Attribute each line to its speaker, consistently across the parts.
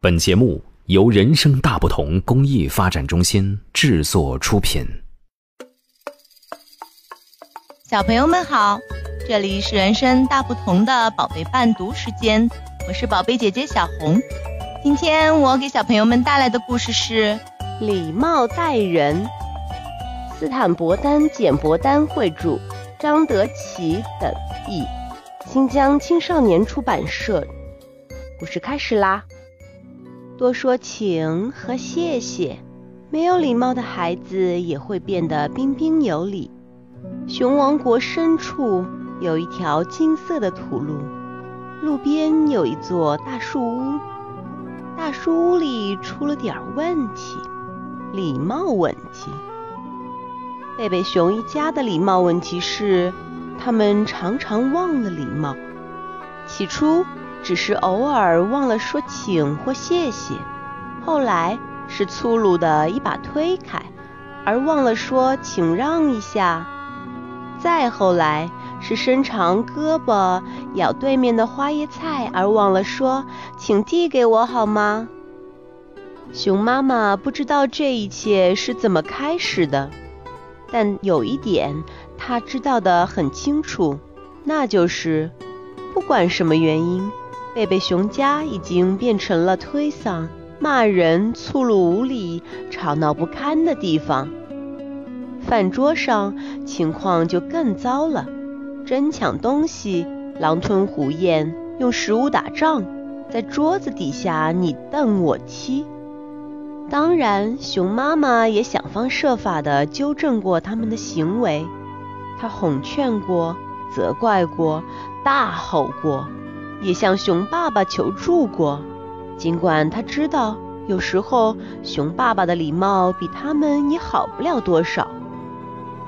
Speaker 1: 本节目由人生大不同公益发展中心制作出品。
Speaker 2: 小朋友们好，这里是人生大不同的宝贝伴读时间，我是宝贝姐姐小红。今天我给小朋友们带来的故事是《
Speaker 3: 礼貌待人》，斯坦伯丹简伯丹绘著，张德奇等译，新疆青少年出版社。故事开始啦！多说请和谢谢，没有礼貌的孩子也会变得彬彬有礼。熊王国深处有一条金色的土路，路边有一座大树屋，大树屋里出了点问题，礼貌问题。贝贝熊一家的礼貌问题是，他们常常忘了礼貌。起初。只是偶尔忘了说请或谢谢，后来是粗鲁的一把推开，而忘了说请让一下，再后来是伸长胳膊咬对面的花椰菜，而忘了说请递给我好吗？熊妈妈不知道这一切是怎么开始的，但有一点她知道的很清楚，那就是不管什么原因。贝贝熊家已经变成了推搡、骂人、粗鲁无礼、吵闹不堪的地方。饭桌上情况就更糟了，争抢东西、狼吞虎咽、用食物打仗，在桌子底下你瞪我踢。当然，熊妈妈也想方设法地纠正过他们的行为，她哄劝过、责怪过、大吼过。也向熊爸爸求助过，尽管他知道有时候熊爸爸的礼貌比他们也好不了多少，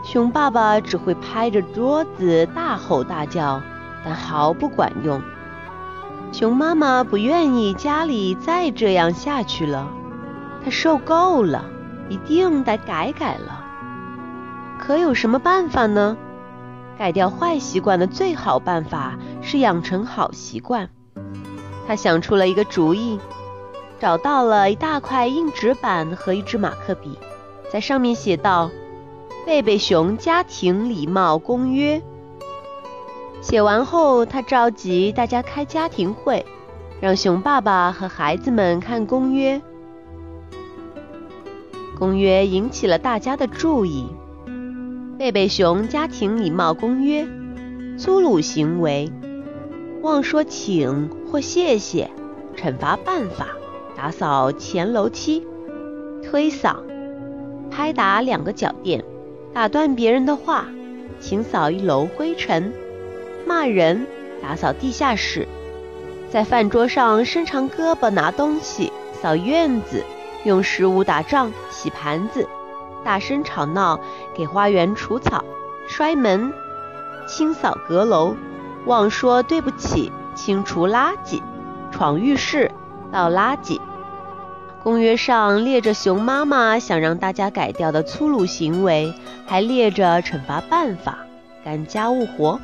Speaker 3: 熊爸爸只会拍着桌子大吼大叫，但毫不管用。熊妈妈不愿意家里再这样下去了，她受够了，一定得改改了。可有什么办法呢？改掉坏习惯的最好办法是养成好习惯。他想出了一个主意，找到了一大块硬纸板和一支马克笔，在上面写道：“贝贝熊家庭礼貌公约。”写完后，他召集大家开家庭会，让熊爸爸和孩子们看公约。公约引起了大家的注意。贝贝熊家庭礼貌公约：粗鲁行为，忘说请或谢谢，惩罚办法：打扫前楼梯，推搡，拍打两个脚垫，打断别人的话，清扫一楼灰尘，骂人，打扫地下室，在饭桌上伸长胳膊拿东西，扫院子，用食物打仗，洗盘子。大声吵闹，给花园除草，摔门，清扫阁楼，忘说对不起，清除垃圾，闯浴室，倒垃圾。公约上列着熊妈妈想让大家改掉的粗鲁行为，还列着惩罚办法：干家务活，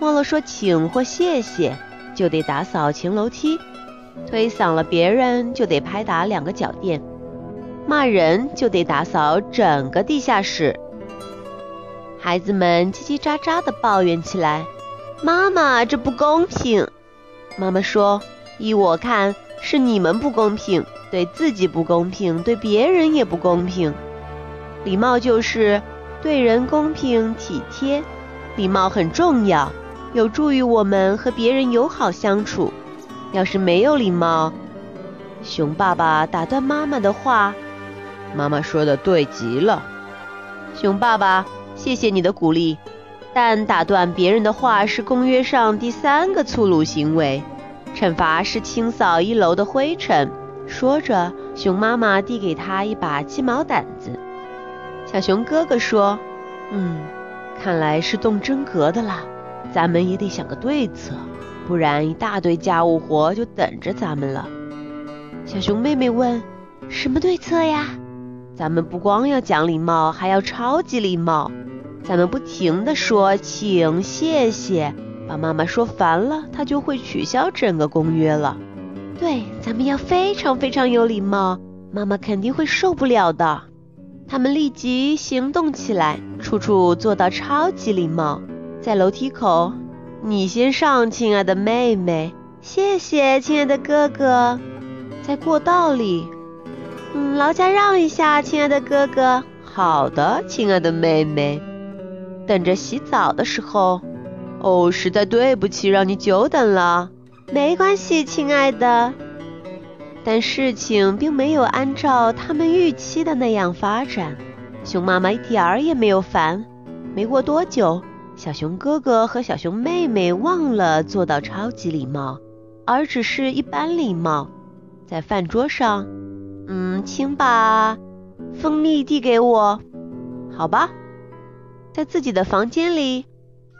Speaker 3: 忘了说请或谢谢，就得打扫前楼梯；推搡了别人，就得拍打两个脚垫。骂人就得打扫整个地下室，孩子们叽叽喳喳地抱怨起来：“妈妈，这不公平！”妈妈说：“依我看，是你们不公平，对自己不公平，对别人也不公平。礼貌就是对人公平体贴，礼貌很重要，有助于我们和别人友好相处。要是没有礼貌，熊爸爸打断妈妈的话。”妈妈说的对极了，熊爸爸，谢谢你的鼓励。但打断别人的话是公约上第三个粗鲁行为，惩罚是清扫一楼的灰尘。说着，熊妈妈递给他一把鸡毛掸子。小熊哥哥说：“嗯，看来是动真格的了，咱们也得想个对策，不然一大堆家务活就等着咱们了。”小熊妹妹问：“什么对策呀？”咱们不光要讲礼貌，还要超级礼貌。咱们不停地说请、谢谢，把妈妈说烦了，她就会取消整个公约了。对，咱们要非常非常有礼貌，妈妈肯定会受不了的。他们立即行动起来，处处做到超级礼貌。在楼梯口，你先上，亲爱的妹妹。谢谢，亲爱的哥哥。在过道里，嗯，劳驾让一下，亲爱的哥哥。好的，亲爱的妹妹。等着洗澡的时候，哦，实在对不起，让你久等了。没关系，亲爱的。但事情并没有按照他们预期的那样发展。熊妈妈一点儿也没有烦。没过多久，小熊哥哥和小熊妹妹忘了做到超级礼貌，而只是一般礼貌。在饭桌上，嗯，请把蜂蜜递给我，好吧。在自己的房间里，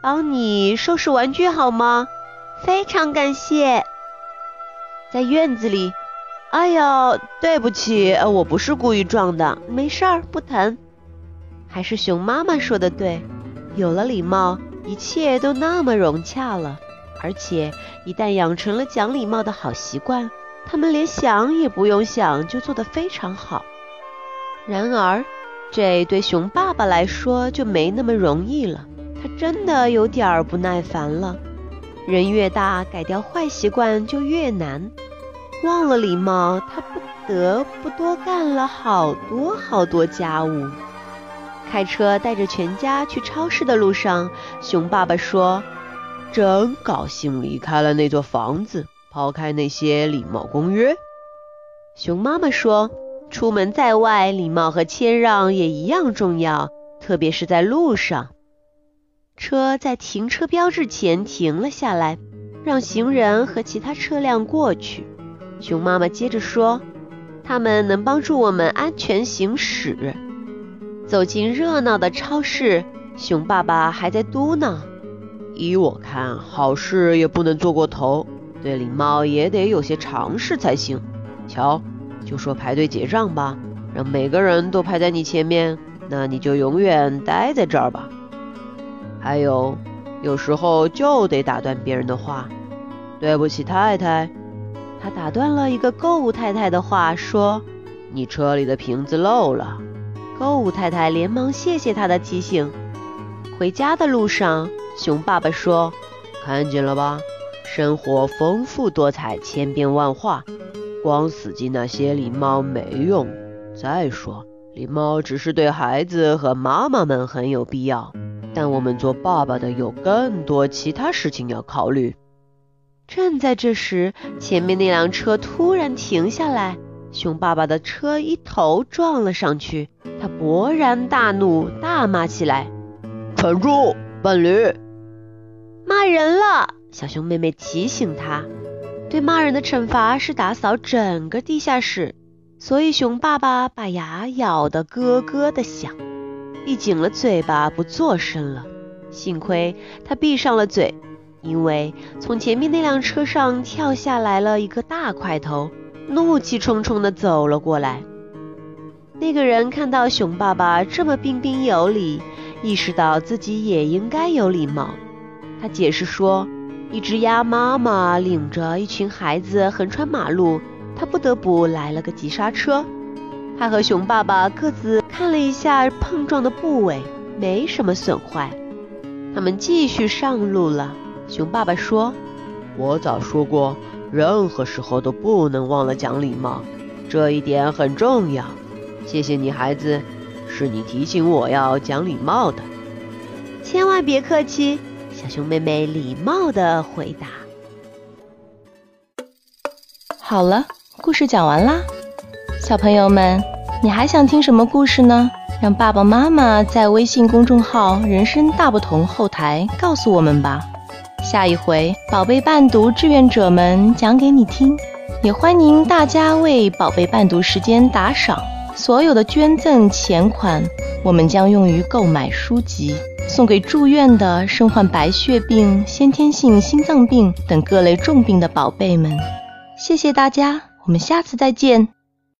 Speaker 3: 帮你收拾玩具好吗？非常感谢。在院子里，哎呀，对不起，我不是故意撞的，没事儿，不疼。还是熊妈妈说的对，有了礼貌，一切都那么融洽了。而且一旦养成了讲礼貌的好习惯，他们连想也不用想就做得非常好。然而，这对熊爸爸来说就没那么容易了，他真的有点儿不耐烦了。人越大，改掉坏习惯就越难。忘了礼貌，他不得不多干了好多好多家务。开车带着全家去超市的路上，熊爸爸说：“真高兴离开了那座房子，抛开那些礼貌公约。”熊妈妈说：“出门在外，礼貌和谦让也一样重要，特别是在路上。”车在停车标志前停了下来，让行人和其他车辆过去。熊妈妈接着说：“他们能帮助我们安全行驶。”走进热闹的超市，熊爸爸还在嘟囔：“依我看，好事也不能做过头，对礼貌也得有些常识才行。瞧，就说排队结账吧，让每个人都排在你前面，那你就永远待在这儿吧。”还有，有时候就得打断别人的话。对不起，太太。他打断了一个购物太太的话，说：“你车里的瓶子漏了。”购物太太连忙谢谢他的提醒。回家的路上，熊爸爸说：“看见了吧，生活丰富多彩，千变万化，光死记那些礼貌没用。再说，礼貌只是对孩子和妈妈们很有必要。”但我们做爸爸的有更多其他事情要考虑。正在这时，前面那辆车突然停下来，熊爸爸的车一头撞了上去。他勃然大怒，大骂起来：“蠢猪，笨驴！”骂人了！小熊妹妹提醒他，对骂人的惩罚是打扫整个地下室。所以熊爸爸把牙咬得咯咯的响。闭紧了嘴巴，不作声了。幸亏他闭上了嘴，因为从前面那辆车上跳下来了一个大块头，怒气冲冲地走了过来。那个人看到熊爸爸这么彬彬有礼，意识到自己也应该有礼貌。他解释说，一只鸭妈妈领着一群孩子横穿马路，它不得不来了个急刹车。它和熊爸爸各自看了一下碰撞的部位，没什么损坏。他们继续上路了。熊爸爸说：“我早说过，任何时候都不能忘了讲礼貌，这一点很重要。谢谢你，孩子，是你提醒我要讲礼貌的。千万别客气。”小熊妹妹礼貌地回答。
Speaker 2: 好了，故事讲完啦。小朋友们，你还想听什么故事呢？让爸爸妈妈在微信公众号“人生大不同”后台告诉我们吧。下一回宝贝伴读志愿者们讲给你听。也欢迎大家为宝贝伴读时间打赏，所有的捐赠钱款我们将用于购买书籍，送给住院的身患白血病、先天性心脏病等各类重病的宝贝们。谢谢大家，我们下次再见。